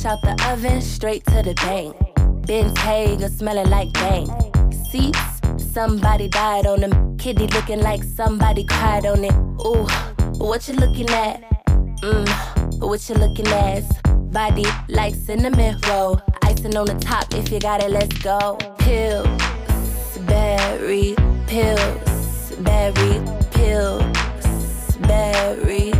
Fresh out the oven, straight to the bank. Ben's Hager smelling like bank. Seats, somebody died on them. Kitty looking like somebody cried on it. Ooh, what you looking at? Mmm, what you looking at? Body like cinnamon roll. Icing on the top, if you got it, let's go. Pills, berry, pills, berry, pills, berry.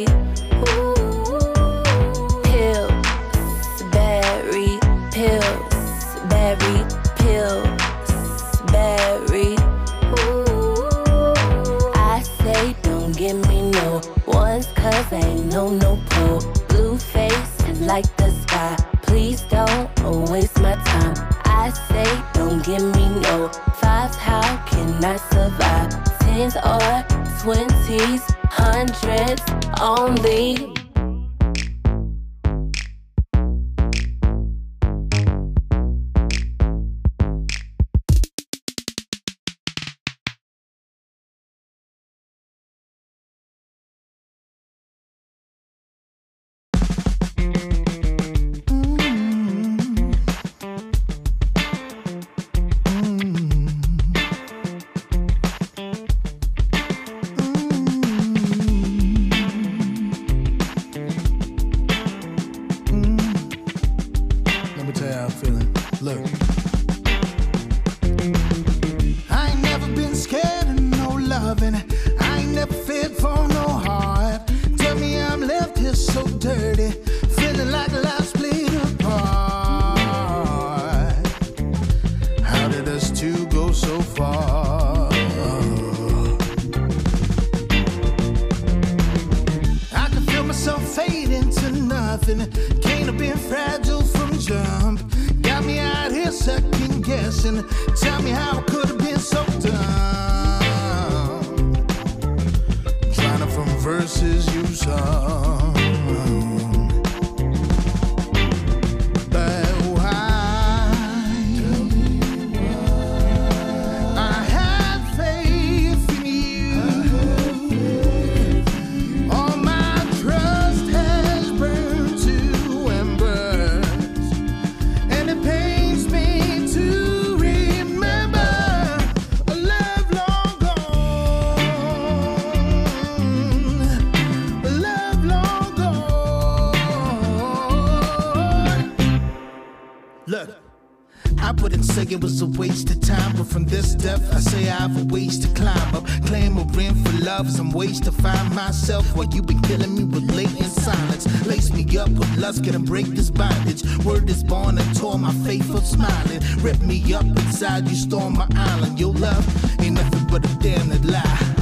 No no pull. Blue face and like the sky. Please don't waste my time. I say don't give me no fives. How can I survive? Tens or twenties, hundreds only. Tore my faith of smiling. Rip me up inside, you storm my island. Your love ain't nothing but a damn lie.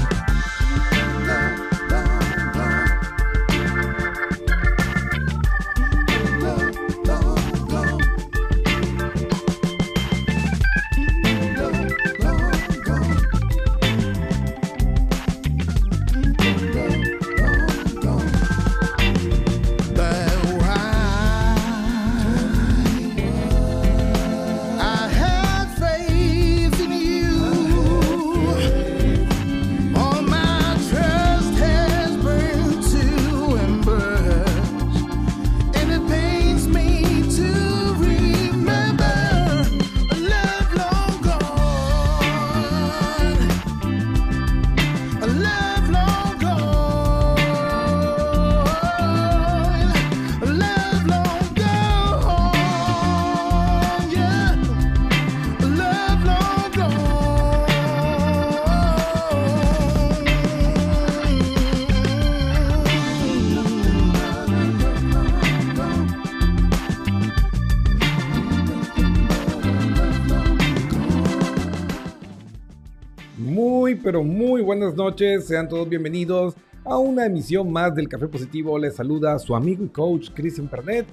Pero muy buenas noches. Sean todos bienvenidos a una emisión más del Café Positivo. Les saluda su amigo y coach Cristian Pernet.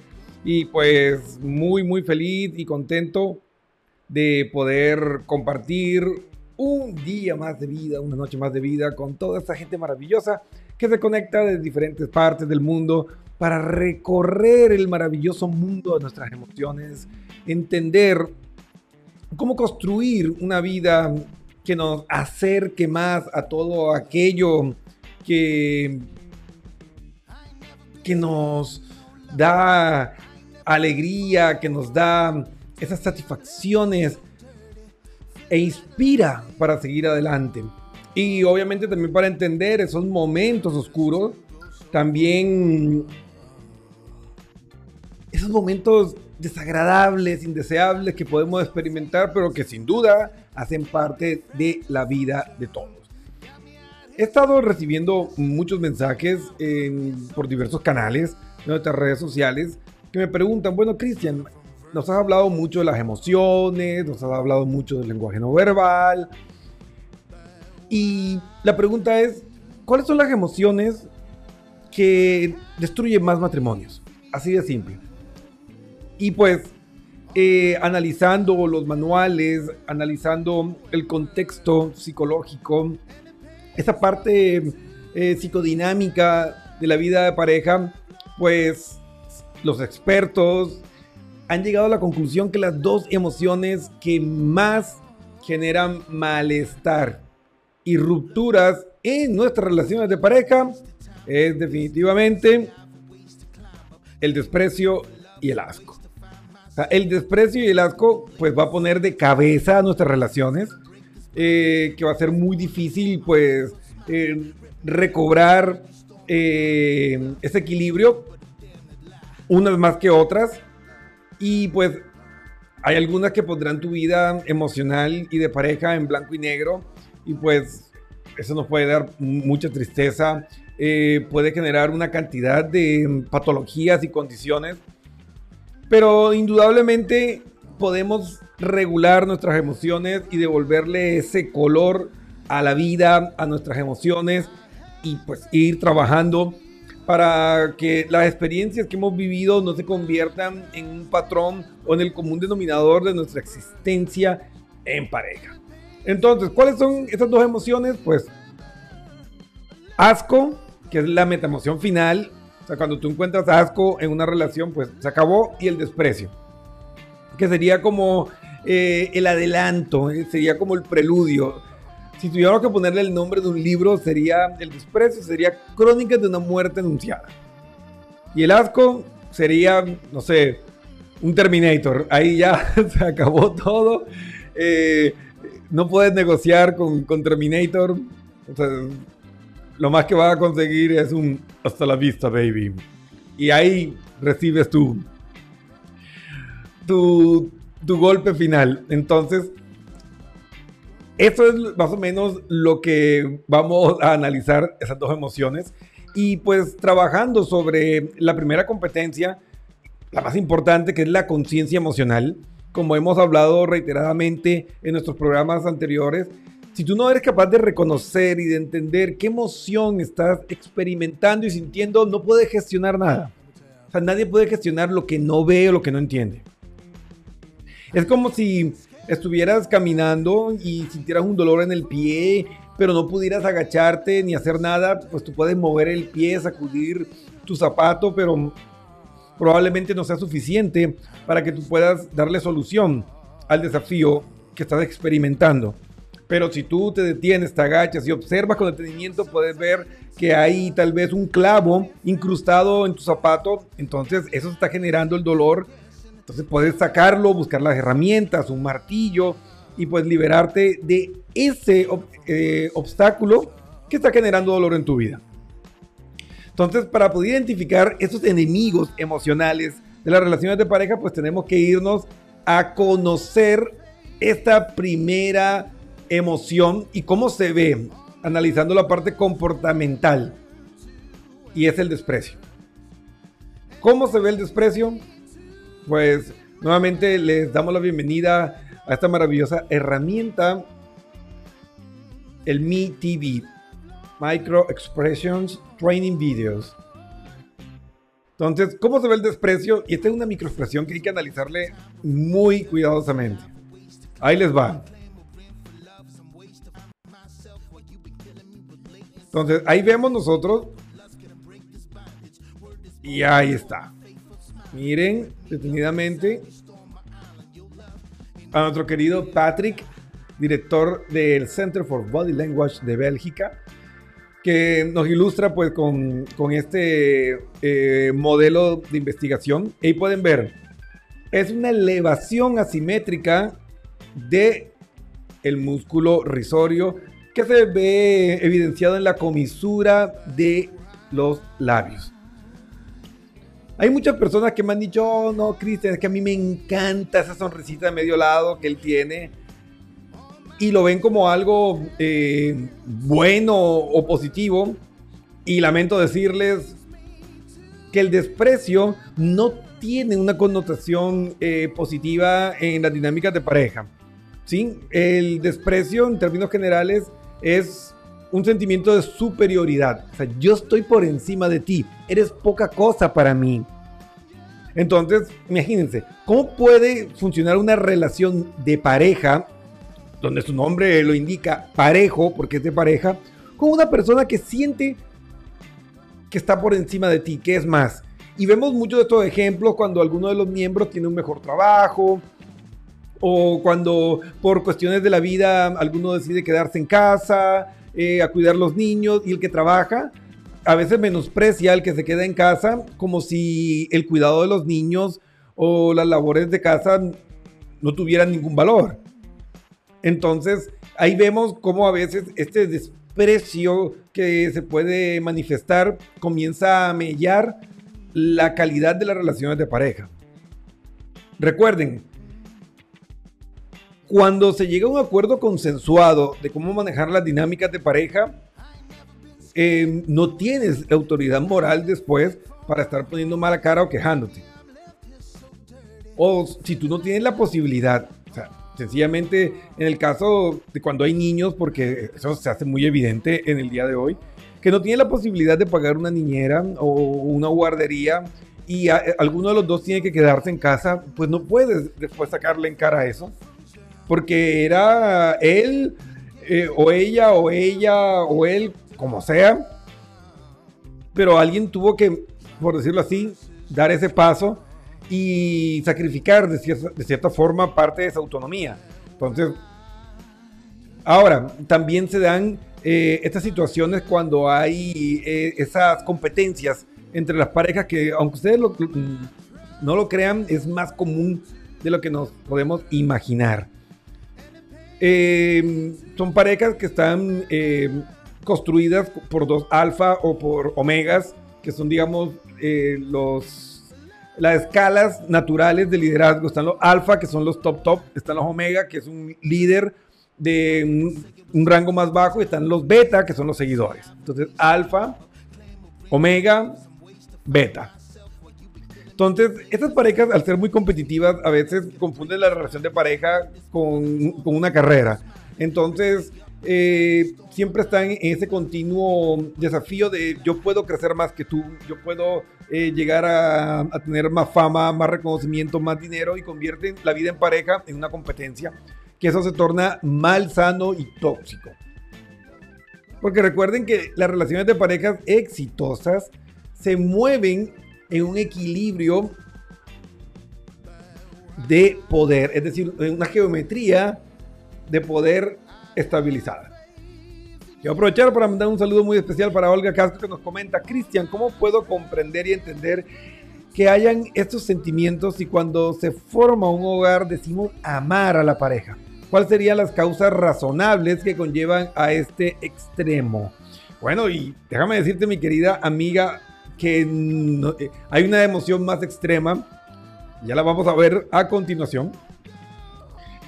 Y pues muy, muy feliz y contento de poder compartir un día más de vida, una noche más de vida con toda esta gente maravillosa que se conecta de diferentes partes del mundo para recorrer el maravilloso mundo de nuestras emociones, entender cómo construir una vida que nos acerque más a todo aquello que, que nos da alegría, que nos da esas satisfacciones e inspira para seguir adelante. Y obviamente también para entender esos momentos oscuros, también esos momentos desagradables, indeseables que podemos experimentar, pero que sin duda hacen parte de la vida de todos. He estado recibiendo muchos mensajes por diversos canales de nuestras redes sociales que me preguntan, bueno, Cristian, nos has hablado mucho de las emociones, nos has hablado mucho del lenguaje no verbal. Y la pregunta es, ¿cuáles son las emociones que destruyen más matrimonios? Así de simple. Y pues, eh, analizando los manuales, analizando el contexto psicológico, esa parte eh, psicodinámica de la vida de pareja, pues los expertos, han llegado a la conclusión que las dos emociones que más generan malestar y rupturas en nuestras relaciones de pareja es definitivamente el desprecio y el asco. El desprecio y el asco pues va a poner de cabeza a nuestras relaciones, eh, que va a ser muy difícil pues eh, recobrar eh, ese equilibrio, unas más que otras, y pues hay algunas que pondrán tu vida emocional y de pareja en blanco y negro. Y pues eso nos puede dar mucha tristeza. Puede generar una cantidad de patologías y condiciones. Pero indudablemente podemos regular nuestras emociones y devolverle ese color a la vida, a nuestras emociones y pues ir trabajando para que las experiencias que hemos vivido no se conviertan en un patrón o en el común denominador de nuestra existencia en pareja. Entonces, ¿cuáles son estas dos emociones? Pues asco, que es la metaemoción final. O sea, cuando tú encuentras asco en una relación, pues se acabó. Y el desprecio, que sería como eh, el adelanto, eh, sería como el preludio si tuviéramos que ponerle el nombre de un libro, sería El desprecio, sería Crónicas de una muerte anunciada. Y el asco sería, no sé, un Terminator. Ahí ya se acabó todo. Eh, no puedes negociar con, con Terminator. O sea, lo más que vas a conseguir es un hasta la vista, baby. Y ahí recibes tu, tu, tu golpe final. Entonces, eso es más o menos lo que vamos a analizar, esas dos emociones. Y pues trabajando sobre la primera competencia, la más importante, que es la conciencia emocional, como hemos hablado reiteradamente en nuestros programas anteriores, si tú no eres capaz de reconocer y de entender qué emoción estás experimentando y sintiendo, no puedes gestionar nada. O sea, nadie puede gestionar lo que no ve o lo que no entiende. Es como si estuvieras caminando y sintieras un dolor en el pie, pero no pudieras agacharte ni hacer nada, pues tú puedes mover el pie, sacudir tu zapato, pero probablemente no sea suficiente para que tú puedas darle solución al desafío que estás experimentando. Pero si tú te detienes, te agachas y observas con detenimiento, puedes ver que hay tal vez un clavo incrustado en tu zapato. Entonces eso está generando el dolor entonces puedes sacarlo, buscar las herramientas, un martillo y pues liberarte de ese eh, obstáculo que está generando dolor en tu vida. Entonces, para poder identificar esos enemigos emocionales de las relaciones de pareja, pues tenemos que irnos a conocer esta primera emoción y cómo se ve, analizando la parte comportamental. Y es el desprecio. ¿Cómo se ve el desprecio? pues nuevamente les damos la bienvenida a esta maravillosa herramienta el MeTV, Micro Expressions Training Videos. Entonces, ¿cómo se ve el desprecio? Y esta es una microexpresión que hay que analizarle muy cuidadosamente. Ahí les va. Entonces, ahí vemos nosotros. Y ahí está. Miren detenidamente a nuestro querido Patrick, director del Center for Body Language de Bélgica, que nos ilustra pues con, este eh, modelo de investigación. Ahí pueden ver, es una elevación asimétrica de el músculo risorio que se ve evidenciado en la comisura de los labios. Hay muchas personas que me han dicho, oh, no, Cristian, es que a mí me encanta esa sonrisita de medio lado que él tiene. Y lo ven como algo eh, bueno o positivo. Y lamento decirles que el desprecio no tiene una connotación eh, positiva en las dinámicas de pareja. ¿sí? El desprecio en términos generales es un sentimiento de superioridad. O sea, yo estoy por encima de ti. Eres poca cosa para mí. Entonces, imagínense, ¿cómo puede funcionar una relación de pareja, donde su nombre lo indica parejo, porque es de pareja, con una persona que siente que está por encima de ti, que es más? Y vemos muchos de estos ejemplos cuando alguno de los miembros tiene un mejor trabajo, o cuando por cuestiones de la vida alguno decide quedarse en casa, eh, a cuidar los niños y el que trabaja a veces menosprecia al que se queda en casa como si el cuidado de los niños o las labores de casa no tuvieran ningún valor. Entonces, ahí vemos cómo a veces este desprecio que se puede manifestar comienza a mellar la calidad de las relaciones de pareja. Recuerden, cuando se llega a un acuerdo consensuado de cómo manejar las dinámicas de pareja, eh, no tienes autoridad moral después para estar poniendo mala cara o quejándote. O si tú no tienes la posibilidad, o sea, sencillamente en el caso de cuando hay niños, porque eso se hace muy evidente en el día de hoy, que no tiene la posibilidad de pagar una niñera o una guardería y alguno de los dos tiene que quedarse en casa, pues no puedes después sacarle en cara eso porque era él eh, o ella o ella o él, como sea, pero alguien tuvo que, por decirlo así, dar ese paso y sacrificar de cierta, forma parte de esa autonomía. Entonces, ahora, también se dan eh, estas situaciones cuando hay eh, esas competencias entre las parejas que, aunque ustedes no lo crean, es más común de lo que nos podemos imaginar. Eh, son parejas que están eh, construidas por dos alfa o por omegas, que son, digamos, eh, los las escalas naturales de liderazgo. Están los alfa, que son los top top. Están los omega, que es un líder de un rango más bajo. Y están los beta, que son los seguidores. Entonces, alfa, omega, beta. Entonces, estas parejas, al ser muy competitivas, a veces confunden la relación de pareja con, una carrera. Entonces, eh, siempre están en ese continuo desafío de yo puedo crecer más que tú, yo puedo eh, llegar a, a, tener más fama, más reconocimiento, más dinero y convierten la vida en pareja en una competencia, que eso se torna mal sano y tóxico. Porque recuerden que las relaciones de parejas exitosas se mueven en un equilibrio de poder, es decir, en una geometría de poder estabilizada. Quiero aprovechar para mandar un saludo muy especial para Olga Casco que nos comenta, Cristian, ¿cómo puedo comprender y entender que hayan estos sentimientos y cuando se forma un hogar decimos amar a la pareja? ¿Cuáles serían las causas razonables que conllevan a este extremo? Bueno, y déjame decirte, mi querida amiga que eh, hay una emoción más extrema. Ya la vamos a ver a continuación.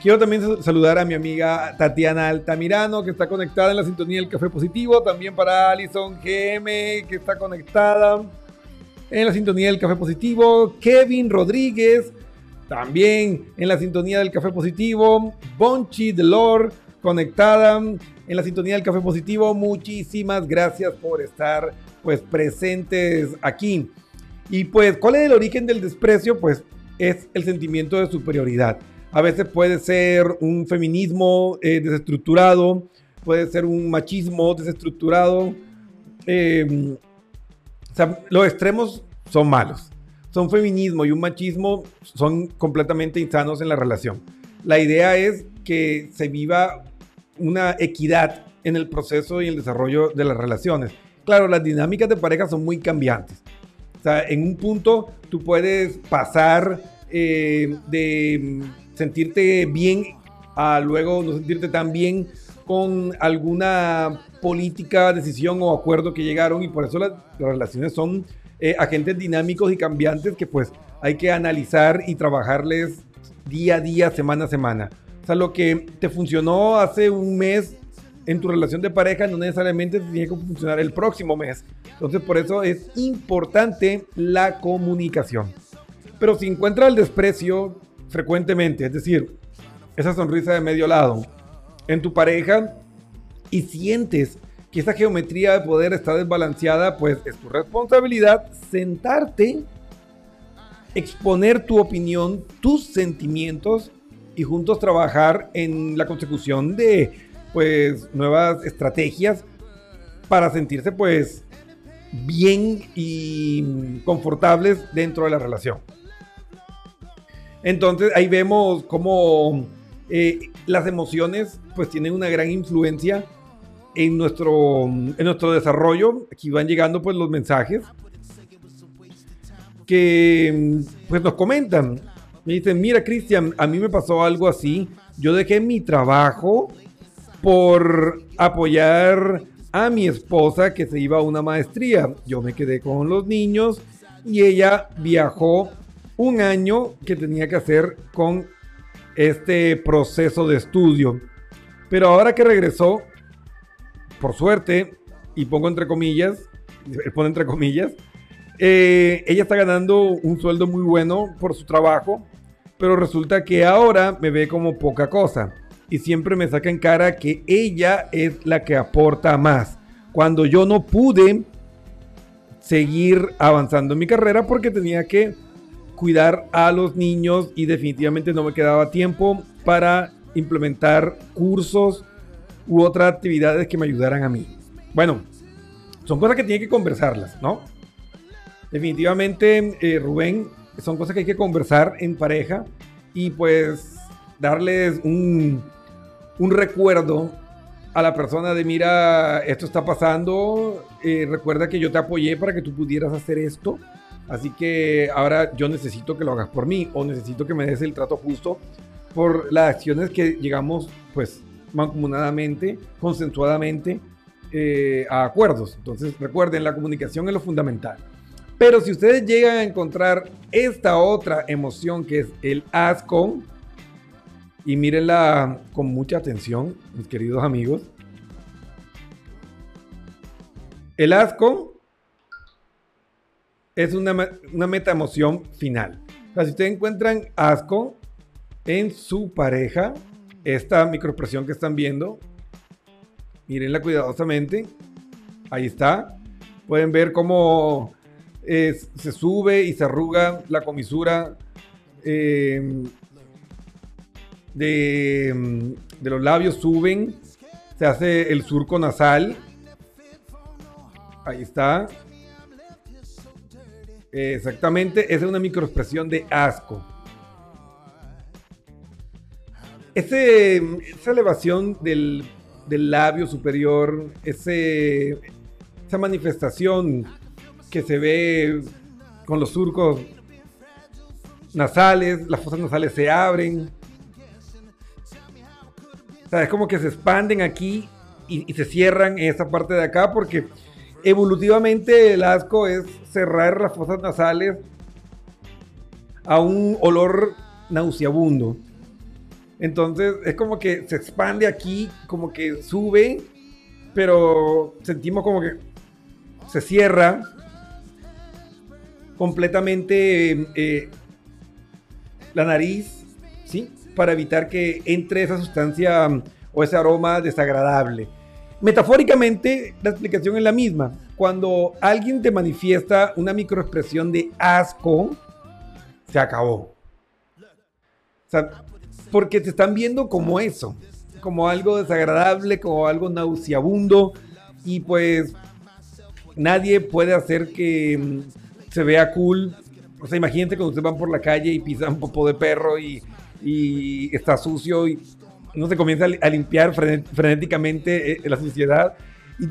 Quiero también saludar a mi amiga Tatiana Altamirano, que está conectada en la sintonía del Café Positivo. También para Alison GM, que está conectada en la sintonía del Café Positivo. Kevin Rodríguez, también en la sintonía del Café Positivo. Bonchi Delor, conectada en la sintonía del Café Positivo. Muchísimas gracias por estar pues presentes aquí. Y pues, ¿cuál es el origen del desprecio? Pues es el sentimiento de superioridad. A veces puede ser un feminismo eh, desestructurado, puede ser un machismo desestructurado. Sea, los extremos son malos. Son feminismo y un machismo son completamente insanos en la relación. La idea es que se viva una equidad en el proceso y el desarrollo de las relaciones. Claro, las dinámicas de pareja son muy cambiantes. O sea, en un punto tú puedes pasar eh, de sentirte bien a luego no sentirte tan bien con alguna política, decisión o acuerdo que llegaron y por eso las, relaciones son eh, agentes dinámicos y cambiantes que pues hay que analizar y trabajarles día a día, semana a semana. O sea, lo que te funcionó hace un mes en tu relación de pareja no necesariamente tiene que funcionar el próximo mes. Entonces, por eso es importante la comunicación. Pero si encuentra el desprecio frecuentemente, es decir, esa sonrisa de medio lado en tu pareja y sientes que esa geometría de poder está desbalanceada, pues es tu responsabilidad sentarte, exponer tu opinión, tus sentimientos y juntos trabajar en la consecución de pues nuevas estrategias para sentirse pues bien y confortables dentro de la relación. Entonces ahí vemos cómo eh, las emociones pues tienen una gran influencia en nuestro, en nuestro desarrollo. Aquí van llegando pues los mensajes que pues nos comentan. Me dicen, mira Cristian, a mí me pasó algo así. Yo dejé mi trabajo por apoyar a mi esposa que se iba a una maestría. Yo me quedé con los niños y ella viajó un año que tenía que hacer con este proceso de estudio. Pero ahora que regresó, por suerte, y pongo entre comillas, pone entre comillas, eh, ella está ganando un sueldo muy bueno por su trabajo, pero resulta que ahora me ve como poca cosa y siempre me saca en cara que ella es la que aporta más. Cuando yo no pude seguir avanzando en mi carrera porque tenía que cuidar a los niños y definitivamente no me quedaba tiempo para implementar cursos u otras actividades que me ayudaran a mí. Bueno, son cosas que tiene que conversarlas, ¿no? Definitivamente, eh, Rubén, son cosas que hay que conversar en pareja y pues darles un, un recuerdo a la persona de mira, esto está pasando, eh, recuerda que yo te apoyé para que tú pudieras hacer esto Así que ahora yo necesito que lo hagas por mí o necesito que me des el trato justo por las acciones que llegamos pues mancomunadamente, consensuadamente eh, a acuerdos. Entonces recuerden, la comunicación es lo fundamental. Pero si ustedes llegan a encontrar esta otra emoción que es el asco, y mírenla con mucha atención, mis queridos amigos, el asco es una, una meta emoción final. O sea, si ustedes encuentran asco en su pareja, esta microexpresión que están viendo, mírenla cuidadosamente. Ahí está. Pueden ver cómo eh, se sube y se arruga la comisura em, de, de los labios, suben. Se hace el surco nasal. Ahí está. Exactamente, esa es una microexpresión de asco. esa elevación del, labio superior, ese, esa manifestación que se ve con los surcos nasales, las fosas nasales se abren. Es como que se expanden aquí y, se cierran en esta parte de acá porque Evolutivamente el asco es cerrar las fosas nasales a un olor nauseabundo. Entonces es como que se expande aquí, como que sube, pero sentimos como que se cierra completamente eh, la nariz. Para evitar que entre esa sustancia o ese aroma desagradable. Metafóricamente, la explicación es la misma. Cuando alguien te manifiesta una microexpresión de asco, se acabó. O sea, porque te están viendo como eso, como algo desagradable, como algo nauseabundo, y pues nadie puede hacer que mm, se vea cool. O sea, imagínate cuando ustedes van por la calle y pisan popo de perro y, y está sucio y no se comienza a limpiar frenéticamente eh, la suciedad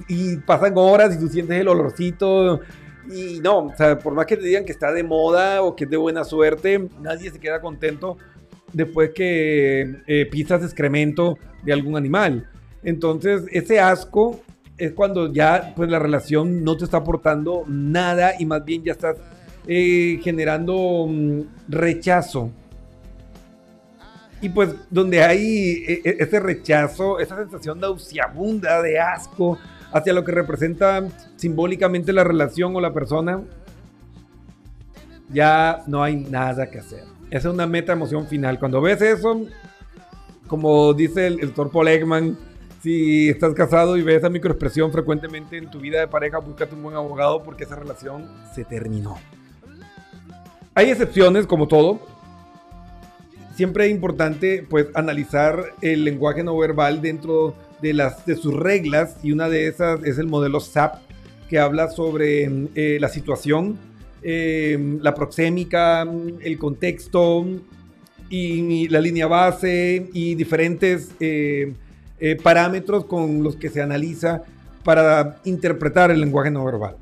y, pasan horas y tú sientes el olorcito. Y no, o sea, por más que te digan que está de moda o que es de buena suerte, nadie se queda contento después que eh, pisas excremento de algún animal. Entonces, ese asco es cuando ya pues la relación no te está aportando nada y más bien ya estás eh, generando mm, rechazo y pues donde hay e, e, ese rechazo, esa sensación nauseabunda, de asco hacia lo que representa simbólicamente la relación o la persona, ya no hay nada que hacer. Esa es una meta emoción final. Cuando ves eso, como dice el, el doctor Paul Ekman, si estás casado y ves esa microexpresión frecuentemente en tu vida de pareja, búscate un buen abogado porque esa relación se terminó. Hay excepciones, como todo, siempre es importante pues analizar el lenguaje no verbal dentro de, las, de sus reglas y una de esas es el modelo SAP que habla sobre eh, la situación, em, la proxémica, el contexto y, la línea base y diferentes eh, eh, parámetros con los que se analiza para interpretar el lenguaje no verbal.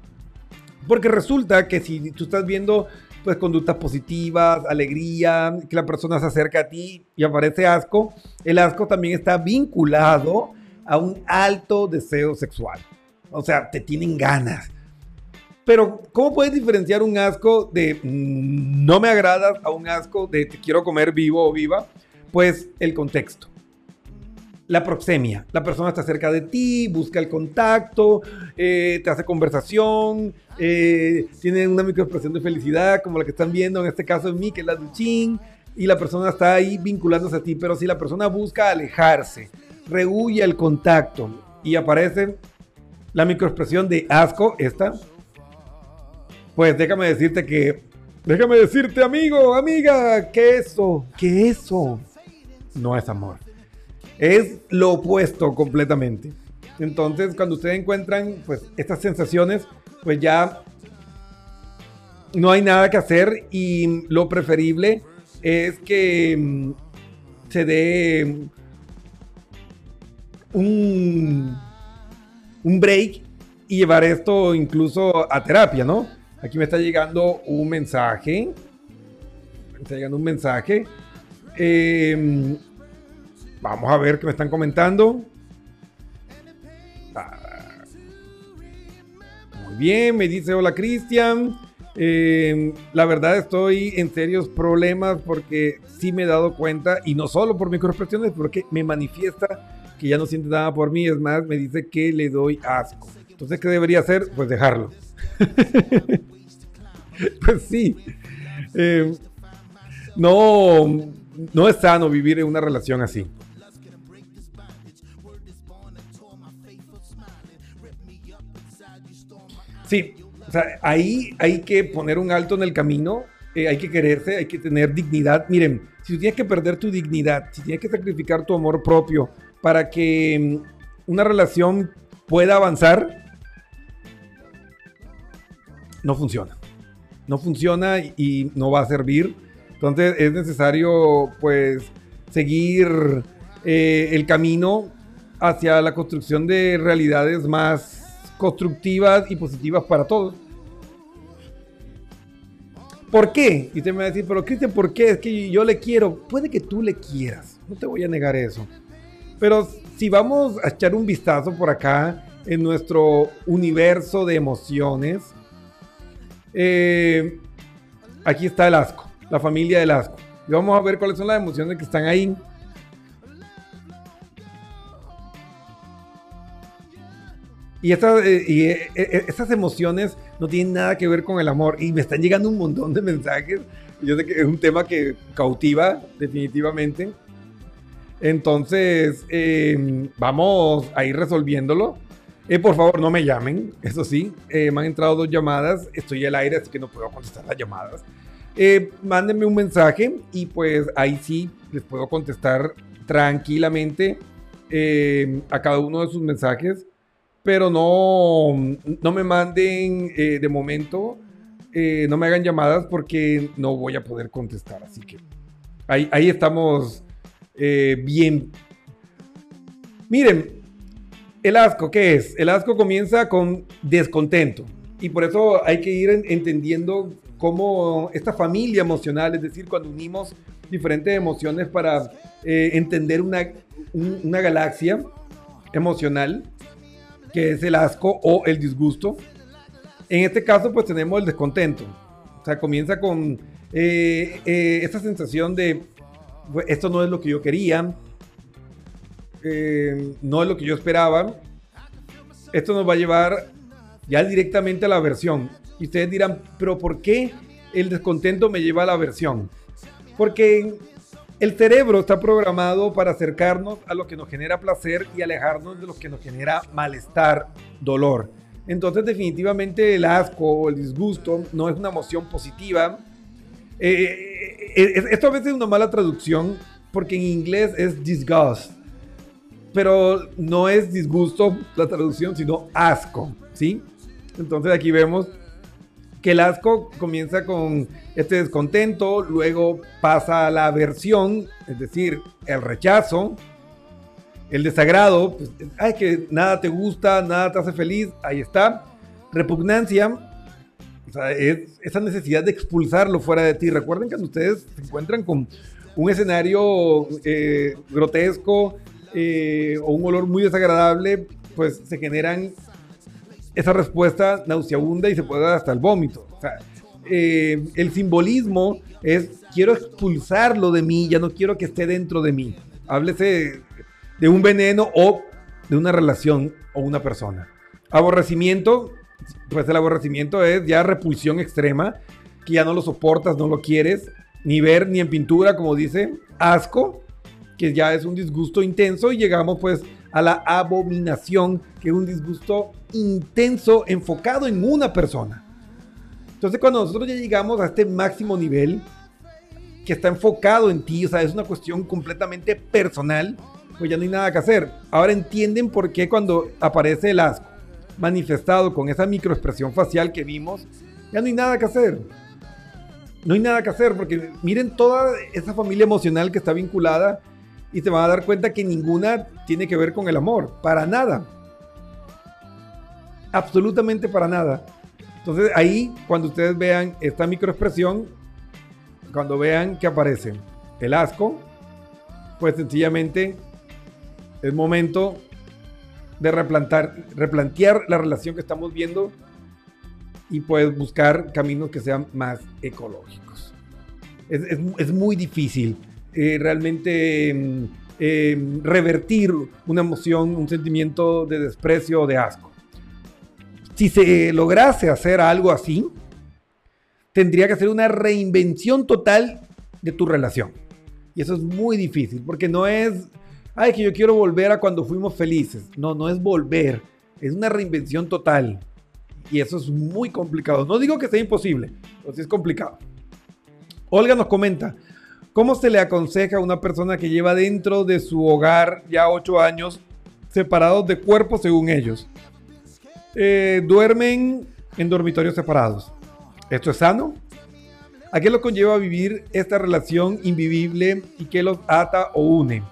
Porque resulta que si tú estás viendo pues conductas positivas, alegría, que la persona se acerca a ti y aparece asco, el asco también está vinculado a un alto deseo sexual. O sea, te tienen ganas. Pero, ¿cómo puedes diferenciar un asco de mm, no me agradas a un asco de te quiero comer vivo o viva? Pues el contexto la proxemia. La persona está cerca de ti, busca el contacto, eh, te hace conversación, eh, tiene una microexpresión de felicidad, como la que están viendo en este caso en mí, que es la duchín, y la persona está ahí vinculándose a ti. Pero si la persona busca alejarse, rehuye el contacto y aparece la microexpresión de asco, esta, pues déjame decirte que, déjame decirte, amigo, amiga, que eso, que eso no es amor es lo opuesto completamente. Entonces, cuando ustedes encuentran pues estas sensaciones, pues ya no hay nada que hacer y lo preferible es que mm, se dé un, un break y llevar esto incluso a terapia, ¿no? Aquí me está llegando un mensaje. Me está llegando un mensaje. Eh, Vamos a ver qué me están comentando. Ah. Muy bien, me dice hola Cristian. Em, la verdad estoy en serios problemas porque sí me he dado cuenta, y no solo por microexpresiones, porque me manifiesta que ya no siente nada por mí, es más, me dice que le doy asco. Entonces, ¿qué debería hacer? Pues dejarlo. pues sí. Em, no, no es sano vivir en una relación así. Sí, o sea, ahí hay que poner un alto en el camino, eh, hay que quererse, hay que tener dignidad. Miren, si tú tienes que perder tu dignidad, si tienes que sacrificar tu amor propio para que mm, una relación pueda avanzar, no funciona. No funciona y no va a servir. Entonces es necesario pues seguir eh, el camino hacia la construcción de realidades más constructivas y positivas para todos. ¿Por qué? Y usted me va a decir, pero Cristian, ¿por qué? Es que yo le quiero. Puede que tú le quieras, no te voy a negar eso. Pero si vamos a echar un vistazo por acá en nuestro universo de emociones, eh, aquí está el asco, la familia del asco. Y vamos a ver cuáles son las emociones que están ahí. Y, estas, eh, y eh, eh, estas emociones no tienen nada que ver con el amor. Y me están llegando un montón de mensajes. Yo sé que es un tema que cautiva definitivamente. Entonces, em, vamos a ir resolviéndolo. Eh, por favor, no me llamen, eso sí. Me han entrado dos llamadas, estoy al aire, así que no puedo contestar las llamadas. Mándenme un mensaje y pues ahí sí les puedo contestar tranquilamente a cada uno de sus mensajes, pero no, no me manden de momento, no me hagan llamadas porque no voy a poder contestar. Así que ahí, ahí estamos bien. Miren, el asco, ¿qué es? El asco comienza con descontento. Y por eso hay que ir entendiendo cómo esta familia emocional, es decir, cuando unimos diferentes emociones para eh, entender una, una galaxia emocional, que es el asco o el disgusto. En este caso, pues tenemos el descontento. O sea, comienza con eh, eh, esta sensación de, esto no es lo que yo quería, eh, no es lo que yo esperaba. Esto nos va a llevar ya directamente a la aversión. Y ustedes dirán, pero ¿por qué el descontento me lleva a la aversión? Porque el cerebro está programado para acercarnos a lo que nos genera placer y alejarnos de lo que nos genera malestar, dolor. Entonces definitivamente el asco o el disgusto no es una emoción positiva. Eh, eh, esto a veces es una mala traducción porque en inglés es disgust pero no es disgusto la traducción, sino asco, ¿sí? Entonces aquí vemos que el asco comienza con este descontento, luego pasa a la aversión, es decir, el rechazo, el desagrado, pues, ay, que nada te gusta, nada te hace feliz, ahí está. Repugnancia, o sea, es esa necesidad de expulsarlo fuera de ti. Recuerden que cuando ustedes se encuentran con un escenario eh, grotesco, eh, o un olor muy desagradable, pues se generan esa respuesta nauseabunda y se puede dar hasta el vómito. Eh, el simbolismo es quiero expulsarlo de mí, ya no quiero que esté dentro de mí. Háblese de un veneno o de una relación o una persona. Aborrecimiento, pues el aborrecimiento es ya repulsión extrema, que ya no lo soportas, no lo quieres, ni ver ni en pintura, como dice, asco, que ya es un disgusto intenso y llegamos pues a la abominación, que un disgusto intenso enfocado en una persona. Entonces cuando nosotros ya llegamos a este máximo nivel, que está enfocado en ti, o sea, es una cuestión completamente personal, pues ya no hay nada que hacer. Ahora entienden por qué cuando aparece el asco manifestado con esa microexpresión facial que vimos, ya no hay nada que hacer. No hay nada que hacer porque miren toda esa familia emocional que está vinculada y te van a dar cuenta que ninguna tiene que ver con el amor, para nada. Absolutamente para nada. Entonces ahí, cuando ustedes vean esta microexpresión, cuando vean que aparece el asco, pues sencillamente es momento de replantar, replantear la relación que estamos viendo y pues buscar caminos que sean más ecológicos. Es, es muy difícil eh, realmente em, em, revertir una emoción, un sentimiento de desprecio o de asco. Si se lograse hacer algo así, tendría que ser una reinvención total de tu relación. Y eso es muy difícil, porque no es, ay, que yo quiero volver a cuando fuimos felices. No, no es volver, es una reinvención total. Y eso es muy complicado. No digo que sea imposible, pero sí es complicado. Olga nos comenta, ¿Cómo se le aconseja a una persona que lleva dentro de su hogar ya ocho años separados de cuerpo según ellos? Eh, duermen en dormitorios separados. ¿Esto es sano? ¿A qué lo conlleva vivir esta relación invivible y qué los ata o une?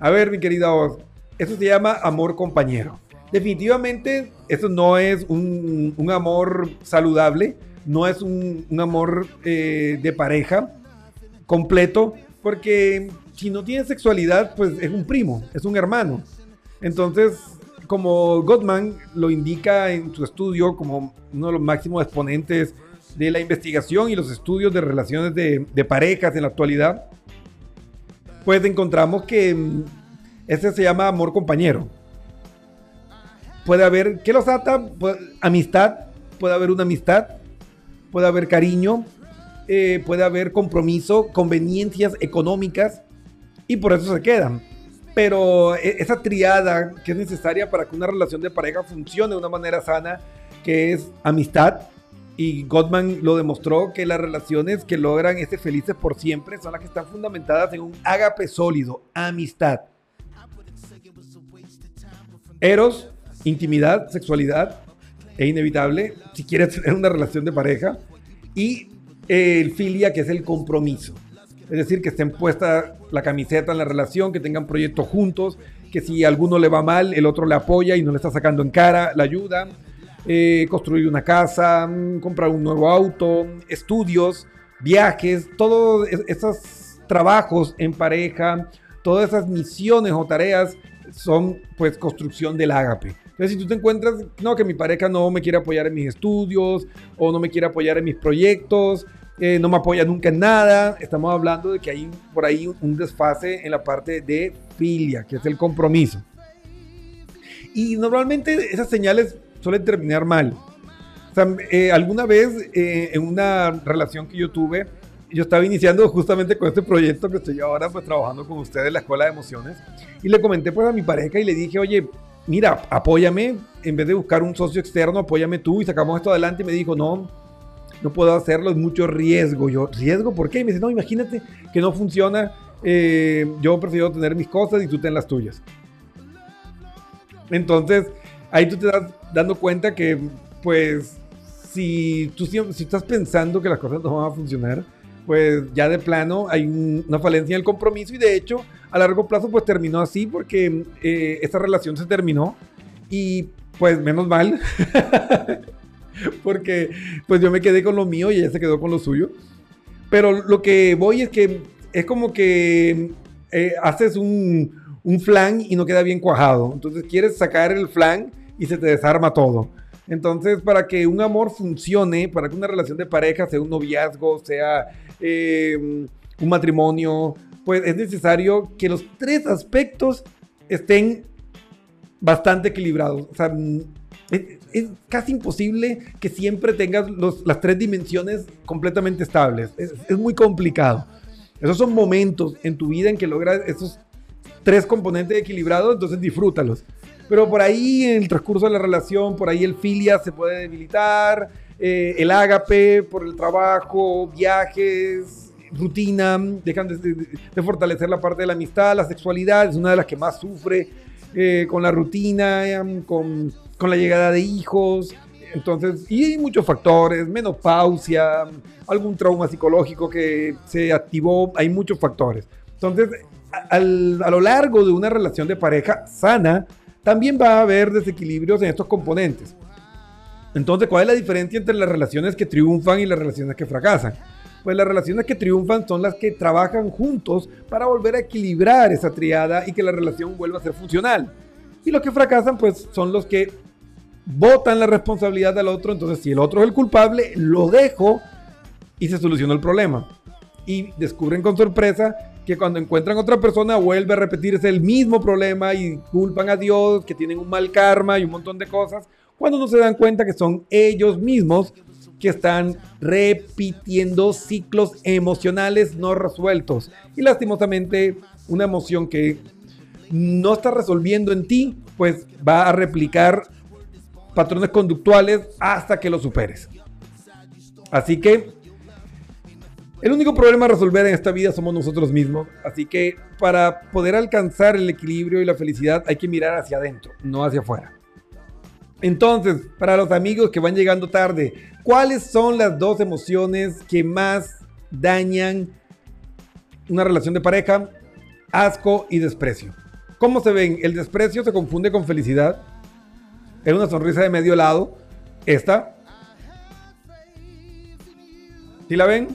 A ver, mi querida Oz, eso se llama amor compañero. Definitivamente, eso no es un, amor saludable, no es un, amor eh, de pareja, completo, porque si no tiene sexualidad, pues es un primo, es un hermano. Entonces, como Gottman lo indica en su estudio como uno de los máximos exponentes de la investigación y los estudios de relaciones de, parejas en la actualidad, pues encontramos que mm, ese se llama amor compañero. Puede haber, ¿qué los ata? Amistad, puede haber una amistad, puede haber cariño, eh, puede haber compromiso, conveniencias económicas, y por eso se quedan. Pero e, esa triada que es necesaria para que una relación de pareja funcione de una manera sana, que es amistad, y Gottman lo demostró que las relaciones que logran este felices por siempre son las que están fundamentadas en un ágape sólido, amistad. Eros, intimidad, sexualidad, es inevitable si quieres tener una relación de pareja. Y el filia, que es el compromiso. Es decir, que estén puesta la camiseta en la relación, que tengan proyectos juntos, que si alguno le va mal, el otro le apoya y no le está sacando en cara, la ayuda. Eh, construir una casa, mm, comprar un nuevo auto, estudios, viajes, todos esos trabajos en pareja, todas esas misiones o tareas son pues construcción del ágape. Entonces, si tú te encuentras, no, que mi pareja no me quiere apoyar en mis estudios o no me quiere apoyar en mis proyectos, eh, no me apoya nunca en nada, estamos hablando de que hay por ahí un desfase en la parte de filia, que es el compromiso. Y normalmente esas señales suelen terminar mal. O sea, eh, alguna vez eh, en una relación que yo tuve, yo estaba iniciando justamente con este proyecto que estoy ahora pues trabajando con ustedes la Escuela de Emociones y le comenté pues a mi pareja y le dije, oye, mira, apóyame, en vez de buscar un socio externo, apóyame tú y sacamos esto adelante y me dijo, no, no puedo hacerlo, es mucho riesgo. Yo, ¿riesgo por qué? Y me dice, no, imagínate que no funciona, eh, yo prefiero tener mis cosas y tú ten las tuyas. Entonces, ahí tú te das dando cuenta que, pues, si tú si estás pensando que las cosas no van a funcionar, pues ya de plano hay una falencia en el compromiso y de hecho a largo plazo pues terminó así porque eh, esta relación se terminó y pues menos mal porque pues yo me quedé con lo mío y ella se quedó con lo suyo. Pero lo que voy es que es como que eh, haces un, un flan y no queda bien cuajado. Entonces quieres sacar el flan y se te desarma todo. Entonces, para que un amor funcione, para que una relación de pareja, sea un noviazgo, sea eh, un matrimonio, pues es necesario que los tres aspectos estén bastante equilibrados. O sea, es, casi imposible que siempre tengas las tres dimensiones completamente estables. Es, es, muy complicado. Esos son momentos en tu vida en que logras esos tres componentes equilibrados, entonces disfrútalos. Pero por ahí, en el transcurso de la relación, por ahí el filia se puede debilitar, eh, el ágape por el trabajo, viajes, rutina, dejan de, fortalecer la parte de la amistad, la sexualidad es una de las que más sufre eh, con la rutina, con, con la llegada de hijos. Entonces, y hay muchos factores, menopausia, algún trauma psicológico que se activó, hay muchos factores. Entonces, a lo largo de una relación de pareja sana, también va a haber desequilibrios en estos componentes. Entonces, ¿cuál es la diferencia entre las relaciones que triunfan y las relaciones que fracasan? Pues las relaciones que triunfan son las que trabajan juntos para volver a equilibrar esa triada y que la relación vuelva a ser funcional. Y los que fracasan, pues son los que botan la responsabilidad al otro. Entonces, si el otro es el culpable, lo dejo y se soluciona el problema. Y descubren con sorpresa que cuando encuentran otra persona vuelve a repetirse el mismo problema y culpan a Dios, que tienen un mal karma y un montón de cosas, cuando no se dan cuenta que son ellos mismos que están repitiendo ciclos emocionales no resueltos. Y lastimosamente, una emoción que no está resolviendo en ti, pues va a replicar patrones conductuales hasta que lo superes. Así que el único problema a resolver en esta vida somos nosotros mismos, así que para poder alcanzar el equilibrio y la felicidad hay que mirar hacia adentro, no hacia afuera. Entonces, para los amigos que van llegando tarde, ¿cuáles son las dos emociones que más dañan una relación de pareja? Asco y desprecio. ¿Cómo se ven? El desprecio se confunde con felicidad. Es una sonrisa de medio lado. Esta. ¿Sí la ven?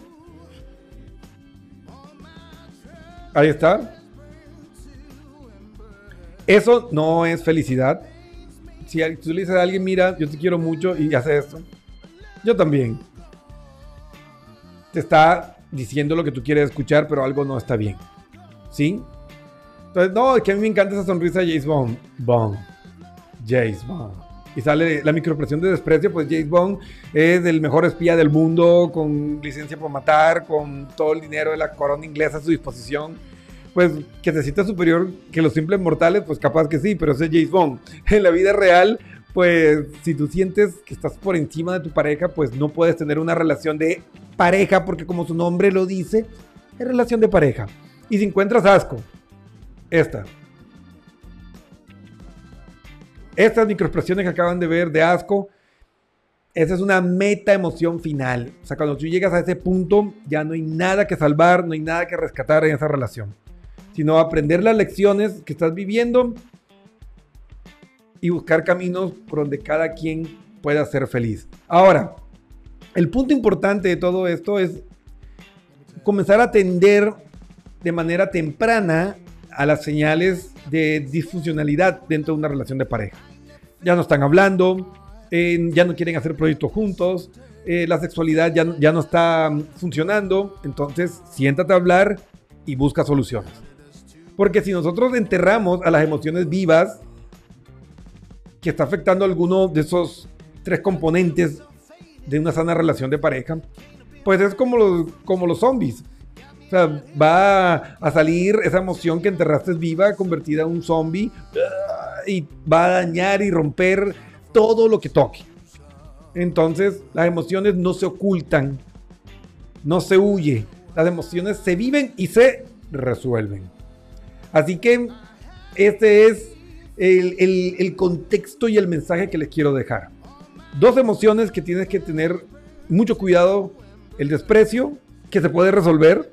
Ahí está. Eso no es felicidad. Si tú le dices a alguien, mira, yo te quiero mucho y hace esto, yo también. Te está diciendo lo que tú quieres escuchar, pero algo no está bien. ¿Sí? Entonces, no, es que a mí me encanta esa sonrisa de James Bond. Bond. James Bond. Y sale la micropresión de desprecio, pues James Bond es el mejor espía del mundo, con licencia para matar, con todo el dinero de la corona inglesa a su disposición pues que te sientas superior que los simples mortales, pues capaz que sí, pero ese es James Bond. En la vida real, pues si tú sientes que estás por encima de tu pareja, pues no puedes tener una relación de pareja, porque como su nombre lo dice, es relación de pareja. Y si encuentras asco, esta. Estas microexpresiones que acaban de ver de asco, esa es una meta emoción final. O sea, cuando tú llegas a ese punto, ya no hay nada que salvar, no hay nada que rescatar en esa relación. Sino aprender las lecciones que estás viviendo y buscar caminos por donde cada quien pueda ser feliz. Ahora, el punto importante de todo esto es comenzar a atender de manera temprana a las señales de disfuncionalidad dentro de una relación de pareja. Ya no están hablando, eh, ya no quieren hacer proyectos juntos, eh, la sexualidad ya, ya no está funcionando, entonces siéntate a hablar y busca soluciones. Porque si nosotros enterramos a las emociones vivas, que está afectando alguno de esos tres componentes de una sana relación de pareja, pues es como los, como los zombies. O sea, va a salir esa emoción que enterraste viva, convertida en un zombie, y va a dañar y romper todo lo que toque. Entonces, las emociones no se ocultan, no se huye. Las emociones se viven y se resuelven. Así que este es el, contexto y el mensaje que les quiero dejar. Dos emociones que tienes que tener mucho cuidado. El desprecio, que se puede resolver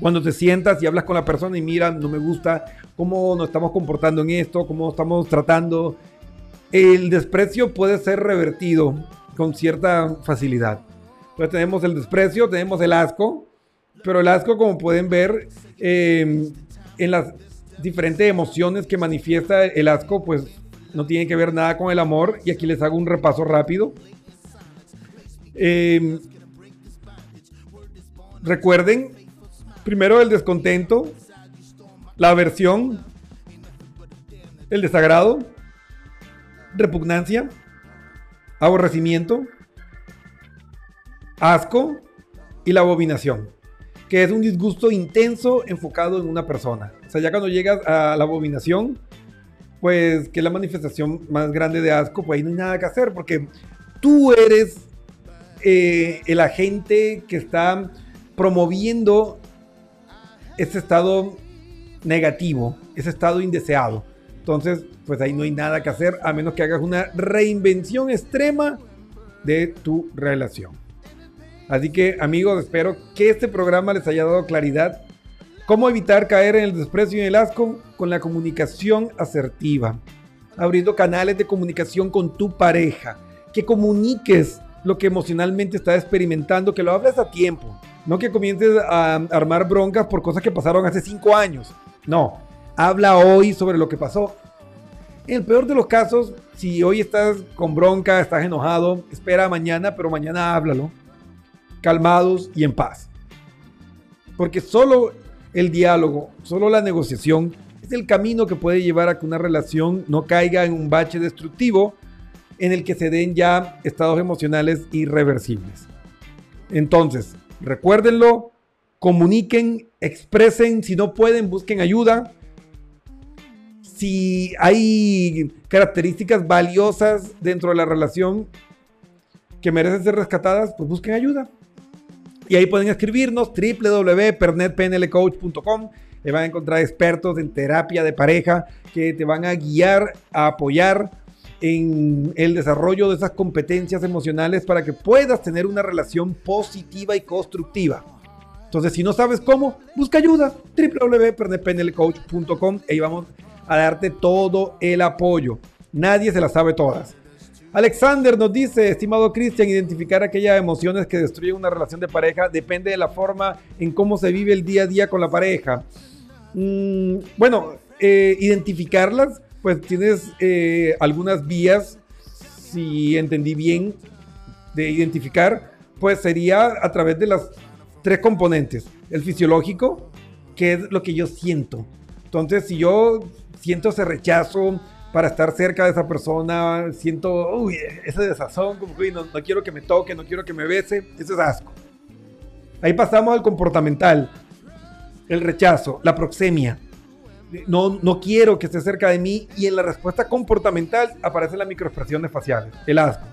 cuando te sientas y hablas con la persona y mira, no me gusta cómo nos estamos comportando en esto, cómo estamos tratando. El desprecio puede ser revertido con cierta facilidad. Entonces tenemos el desprecio, tenemos el asco, pero el asco, como pueden ver, eh, en las diferentes emociones que manifiesta el asco, pues no tiene que ver nada con el amor. Y aquí les hago un repaso rápido. Eh, recuerden, primero el descontento, la aversión, el desagrado, repugnancia, aborrecimiento, asco y la abominación, que es un disgusto intenso enfocado en una persona. O sea, ya cuando llegas a la abominación, pues que es la manifestación más grande de asco, pues ahí no hay nada que hacer, porque tú eres eh, el agente que está promoviendo ese estado negativo, ese estado indeseado. Entonces, pues ahí no hay nada que hacer a menos que hagas una reinvención extrema de tu relación. Así que amigos, espero que este programa les haya dado claridad ¿Cómo evitar caer en el desprecio y el asco? Con la comunicación asertiva. Abriendo canales de comunicación con tu pareja. Que comuniques lo que emocionalmente estás experimentando, que lo hables a tiempo. No que comiences a armar broncas por cosas que pasaron hace cinco años. No, habla hoy sobre lo que pasó. En el peor de los casos, si hoy estás con bronca, estás enojado, espera mañana, pero mañana háblalo. Calmados y en paz. Porque solo el diálogo, solo la negociación es el camino que puede llevar a que una relación no caiga en un bache destructivo en el que se den ya estados emocionales irreversibles. Entonces, recuérdenlo, comuniquen, expresen, si no pueden, busquen ayuda. Si hay características valiosas dentro de la relación que merecen ser rescatadas, pues busquen ayuda. Y ahí pueden escribirnos www.pernetpnlcoach.com. Ahí van a encontrar expertos en terapia de pareja que te van a guiar, a apoyar en el desarrollo de esas competencias emocionales para que puedas tener una relación positiva y constructiva. Entonces, si no sabes cómo, busca ayuda. www.pernetpnlcoach.com. Ahí vamos a darte todo el apoyo. Nadie se las sabe todas. Alexander nos dice, estimado Cristian, identificar aquellas emociones que destruyen una relación de pareja depende de la forma en cómo se vive el día a día con la pareja. Mm, bueno, eh, identificarlas, pues tienes eh, algunas vías, si entendí bien, de identificar, pues sería a través de las tres componentes. El fisiológico, que es lo que yo siento. Entonces, si yo siento ese rechazo, para estar cerca de esa persona. Siento, uy, ese desazón, como no, no, quiero que me toque, no quiero que me bese. Eso es asco. Ahí pasamos al comportamental. el rechazo, la proxemia. No, no quiero que esté cerca de mí y en la respuesta comportamental aparecen las microexpresiones faciales, el asco.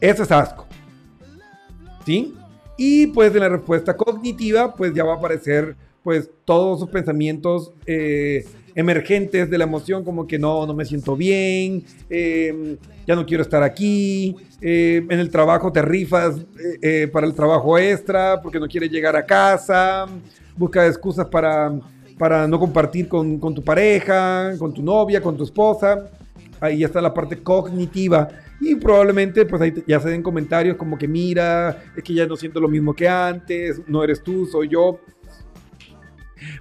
Eso es asco. ¿Sí? Y pues en la respuesta cognitiva, pues ya va a aparecer pues todos sus pensamientos eh, emergentes de la emoción, como que no, no me siento bien, eh, ya no quiero estar aquí, eh, en el trabajo te rifas para el trabajo extra, porque no quieres llegar a casa, busca excusas para, para no compartir con, con tu pareja, con tu novia, con tu esposa. Ahí está la parte cognitiva y probablemente pues ahí ya se den comentarios como que mira, es que ya no siento lo mismo que antes, no eres tú, soy yo.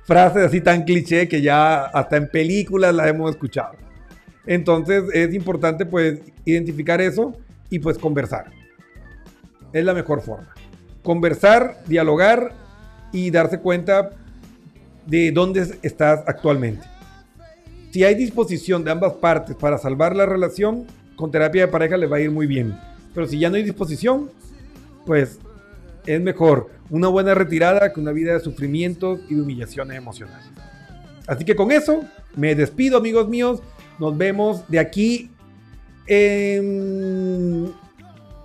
Frases así tan cliché que ya hasta en películas las hemos escuchado. Entonces es importante pues identificar eso y pues conversar. Es la mejor forma. Conversar, dialogar y darse cuenta de dónde estás actualmente. Si hay disposición de ambas partes para salvar la relación, con terapia de pareja les va a ir muy bien. Pero si ya no hay disposición, pues es mejor una buena retirada que una vida de sufrimientos y de humillaciones emocionales. Así que con eso me despido amigos míos. Nos vemos de aquí en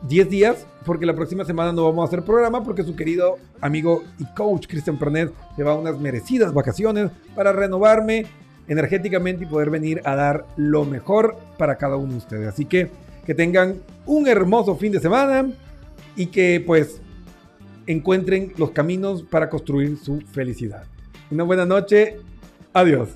10 días, porque la próxima semana no vamos a hacer programa porque su querido amigo y coach Cristian Pernet se va a unas merecidas vacaciones para renovarme energéticamente y poder venir a dar lo mejor para cada uno de ustedes. Así que que tengan un hermoso fin de semana y que pues encuentren los caminos para construir su felicidad. Una buena noche. Adiós.